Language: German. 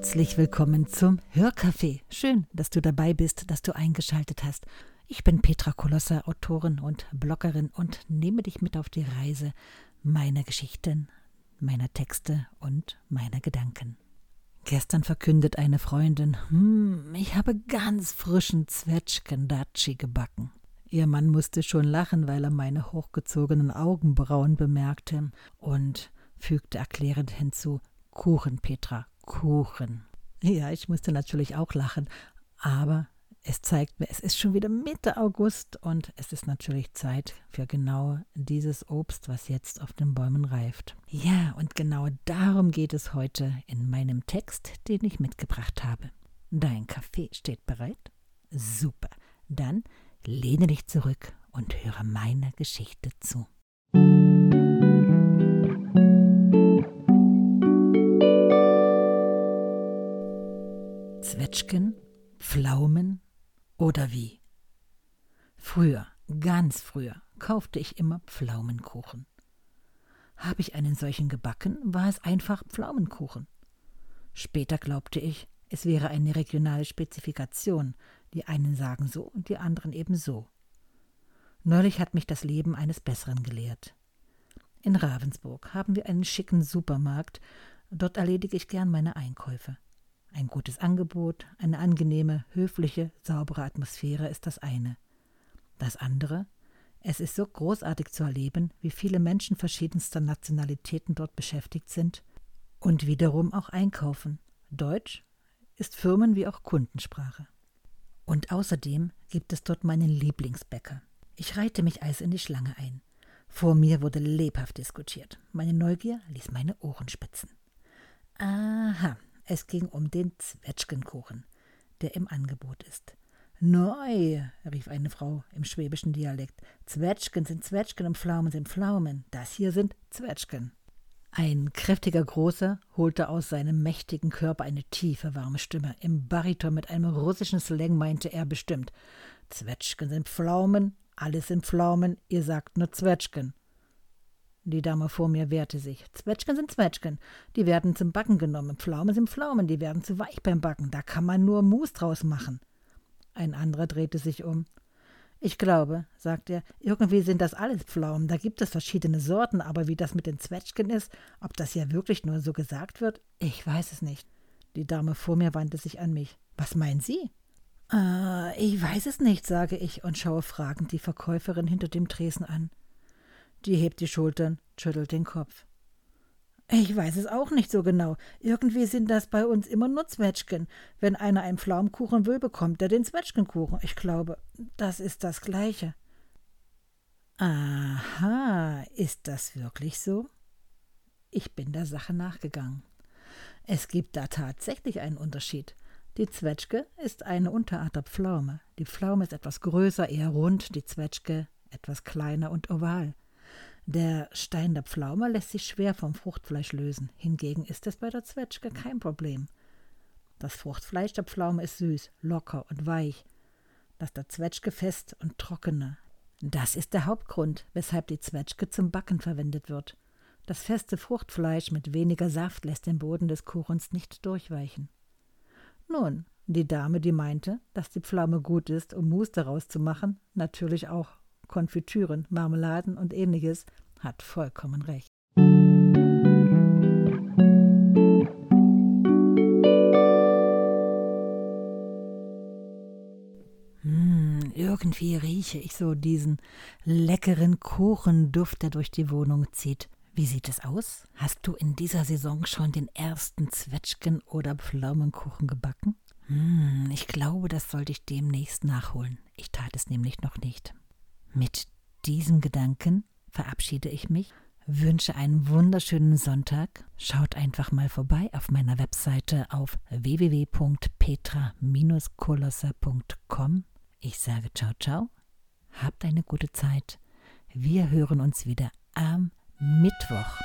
Herzlich willkommen zum Hörcafé. Schön, dass du dabei bist, dass du eingeschaltet hast. Ich bin Petra Kolosser, Autorin und Bloggerin und nehme dich mit auf die Reise meiner Geschichten, meiner Texte und meiner Gedanken. Gestern verkündet eine Freundin, hm, ich habe ganz frischen Zwetschgendatschi gebacken. Ihr Mann musste schon lachen, weil er meine hochgezogenen Augenbrauen bemerkte und fügte erklärend hinzu, Kuchen, Petra, Kuchen. Ja, ich musste natürlich auch lachen, aber es zeigt mir, es ist schon wieder Mitte August und es ist natürlich Zeit für genau dieses Obst, was jetzt auf den Bäumen reift. Ja, und genau darum geht es heute in meinem Text, den ich mitgebracht habe. Dein Kaffee steht bereit? Super. Dann lehne dich zurück und höre meiner Geschichte zu. Zwetschgen, Pflaumen oder wie? Früher, ganz früher, kaufte ich immer Pflaumenkuchen. Habe ich einen solchen gebacken, war es einfach Pflaumenkuchen. Später glaubte ich, es wäre eine regionale Spezifikation, die einen sagen so und die anderen eben so. Neulich hat mich das Leben eines Besseren gelehrt. In Ravensburg haben wir einen schicken Supermarkt, dort erledige ich gern meine Einkäufe. Ein gutes Angebot, eine angenehme, höfliche, saubere Atmosphäre ist das eine. Das andere, es ist so großartig zu erleben, wie viele Menschen verschiedenster Nationalitäten dort beschäftigt sind und wiederum auch einkaufen. Deutsch ist Firmen- wie auch Kundensprache. Und außerdem gibt es dort meinen Lieblingsbäcker. Ich reihte mich also in die Schlange ein. Vor mir wurde lebhaft diskutiert. Meine Neugier ließ meine Ohren spitzen. Aha, es ging um den Zwetschgenkuchen, der im Angebot ist. Neu, rief eine Frau im schwäbischen Dialekt. Zwetschgen sind Zwetschgen und Pflaumen sind Pflaumen. Das hier sind Zwetschgen. Ein kräftiger Großer holte aus seinem mächtigen Körper eine tiefe, warme Stimme. Im Bariton mit einem russischen Slang meinte er bestimmt: Zwetschgen sind Pflaumen, alles sind Pflaumen, ihr sagt nur Zwetschgen. Die Dame vor mir wehrte sich. Zwetschgen sind Zwetschgen. Die werden zum Backen genommen. Pflaumen sind Pflaumen. Die werden zu weich beim Backen. Da kann man nur Mus draus machen. Ein anderer drehte sich um. Ich glaube, sagte er, irgendwie sind das alles Pflaumen. Da gibt es verschiedene Sorten, aber wie das mit den Zwetschgen ist, ob das ja wirklich nur so gesagt wird, ich weiß es nicht. Die Dame vor mir wandte sich an mich. Was meinen Sie? Äh, ich weiß es nicht, sage ich und schaue fragend die Verkäuferin hinter dem Tresen an. Die hebt die Schultern, schüttelt den Kopf. Ich weiß es auch nicht so genau. Irgendwie sind das bei uns immer nur Zwetschgen. Wenn einer einen Pflaumenkuchen will, bekommt er den Zwetschgenkuchen. Ich glaube, das ist das Gleiche. Aha, ist das wirklich so? Ich bin der Sache nachgegangen. Es gibt da tatsächlich einen Unterschied. Die Zwetschge ist eine Unterart der Pflaume. Die Pflaume ist etwas größer, eher rund, die Zwetschge etwas kleiner und oval. Der Stein der Pflaume lässt sich schwer vom Fruchtfleisch lösen, hingegen ist es bei der Zwetschge kein Problem. Das Fruchtfleisch der Pflaume ist süß, locker und weich, das der Zwetschge fest und trockener. Das ist der Hauptgrund, weshalb die Zwetschge zum Backen verwendet wird. Das feste Fruchtfleisch mit weniger Saft lässt den Boden des Kuchens nicht durchweichen. Nun, die Dame, die meinte, dass die Pflaume gut ist, um Mus daraus zu machen, natürlich auch Konfitüren, Marmeladen und ähnliches, hat vollkommen recht. Hm, irgendwie rieche ich so diesen leckeren Kuchenduft, der durch die Wohnung zieht. Wie sieht es aus? Hast du in dieser Saison schon den ersten Zwetschgen- oder Pflaumenkuchen gebacken? Hm, ich glaube, das sollte ich demnächst nachholen. Ich tat es nämlich noch nicht. Mit diesem Gedanken verabschiede ich mich, wünsche einen wunderschönen Sonntag. Schaut einfach mal vorbei auf meiner Webseite auf www.petra-kolosser.com. Ich sage ciao, ciao. Habt eine gute Zeit. Wir hören uns wieder am Mittwoch.